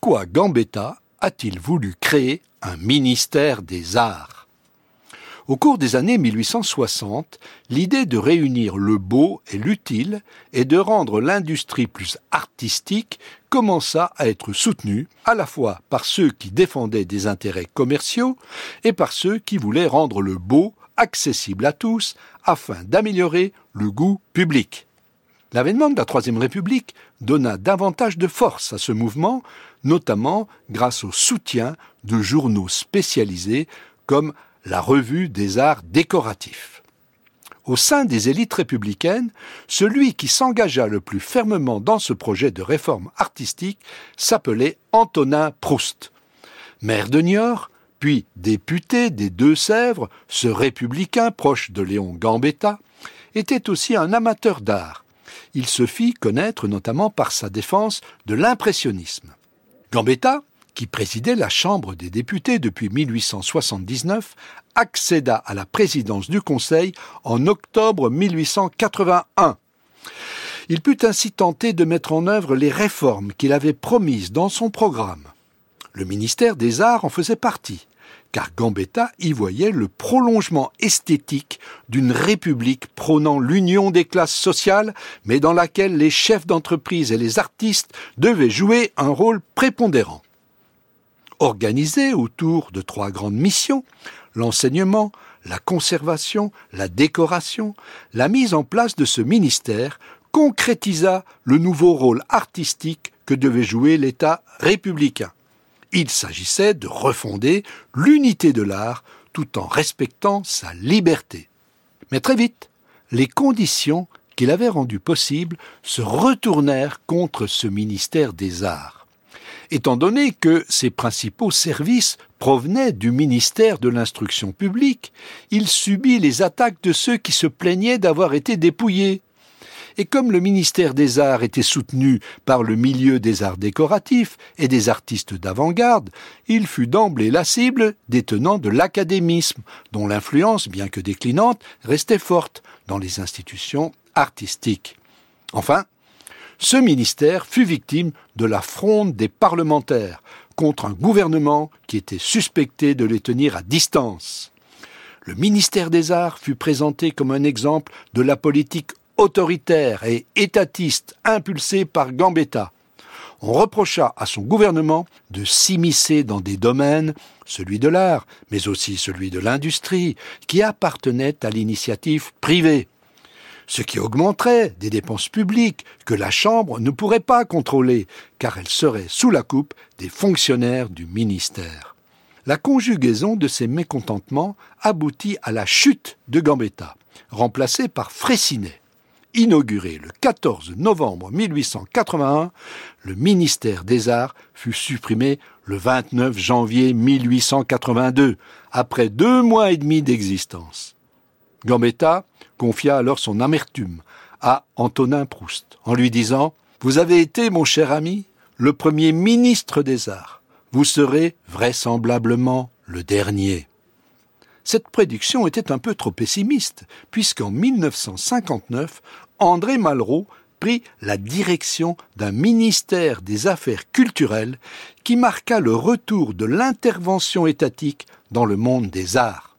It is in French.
pourquoi Gambetta a-t-il voulu créer un ministère des arts? Au cours des années 1860, l'idée de réunir le beau et l'utile et de rendre l'industrie plus artistique commença à être soutenue à la fois par ceux qui défendaient des intérêts commerciaux et par ceux qui voulaient rendre le beau accessible à tous afin d'améliorer le goût public. L'avènement de la Troisième République donna davantage de force à ce mouvement, notamment grâce au soutien de journaux spécialisés comme la Revue des arts décoratifs. Au sein des élites républicaines, celui qui s'engagea le plus fermement dans ce projet de réforme artistique s'appelait Antonin Proust. Maire de Niort, puis député des Deux-Sèvres, ce républicain proche de Léon Gambetta, était aussi un amateur d'art il se fit connaître notamment par sa défense de l'impressionnisme. Gambetta, qui présidait la Chambre des députés depuis 1879, accéda à la présidence du Conseil en octobre 1881. Il put ainsi tenter de mettre en œuvre les réformes qu'il avait promises dans son programme. Le ministère des Arts en faisait partie car Gambetta y voyait le prolongement esthétique d'une république prônant l'union des classes sociales, mais dans laquelle les chefs d'entreprise et les artistes devaient jouer un rôle prépondérant. Organisé autour de trois grandes missions, l'enseignement, la conservation, la décoration, la mise en place de ce ministère concrétisa le nouveau rôle artistique que devait jouer l'État républicain. Il s'agissait de refonder l'unité de l'art tout en respectant sa liberté. Mais très vite, les conditions qu'il avait rendues possibles se retournèrent contre ce ministère des Arts. Étant donné que ses principaux services provenaient du ministère de l'Instruction publique, il subit les attaques de ceux qui se plaignaient d'avoir été dépouillés. Et comme le ministère des Arts était soutenu par le milieu des arts décoratifs et des artistes d'avant-garde, il fut d'emblée la cible des tenants de l'académisme, dont l'influence, bien que déclinante, restait forte dans les institutions artistiques. Enfin, ce ministère fut victime de la fronde des parlementaires contre un gouvernement qui était suspecté de les tenir à distance. Le ministère des Arts fut présenté comme un exemple de la politique autoritaire et étatiste impulsé par Gambetta. On reprocha à son gouvernement de s'immiscer dans des domaines, celui de l'art, mais aussi celui de l'industrie, qui appartenaient à l'initiative privée ce qui augmenterait des dépenses publiques que la Chambre ne pourrait pas contrôler, car elle serait sous la coupe des fonctionnaires du ministère. La conjugaison de ces mécontentements aboutit à la chute de Gambetta, remplacé par Fraissinet inauguré le 14 novembre 1881, le ministère des Arts fut supprimé le 29 janvier 1882, après deux mois et demi d'existence. Gambetta confia alors son amertume à Antonin Proust, en lui disant Vous avez été, mon cher ami, le premier ministre des Arts. Vous serez vraisemblablement le dernier. Cette prédiction était un peu trop pessimiste, puisqu'en 1959, André Malraux prit la direction d'un ministère des Affaires culturelles qui marqua le retour de l'intervention étatique dans le monde des arts.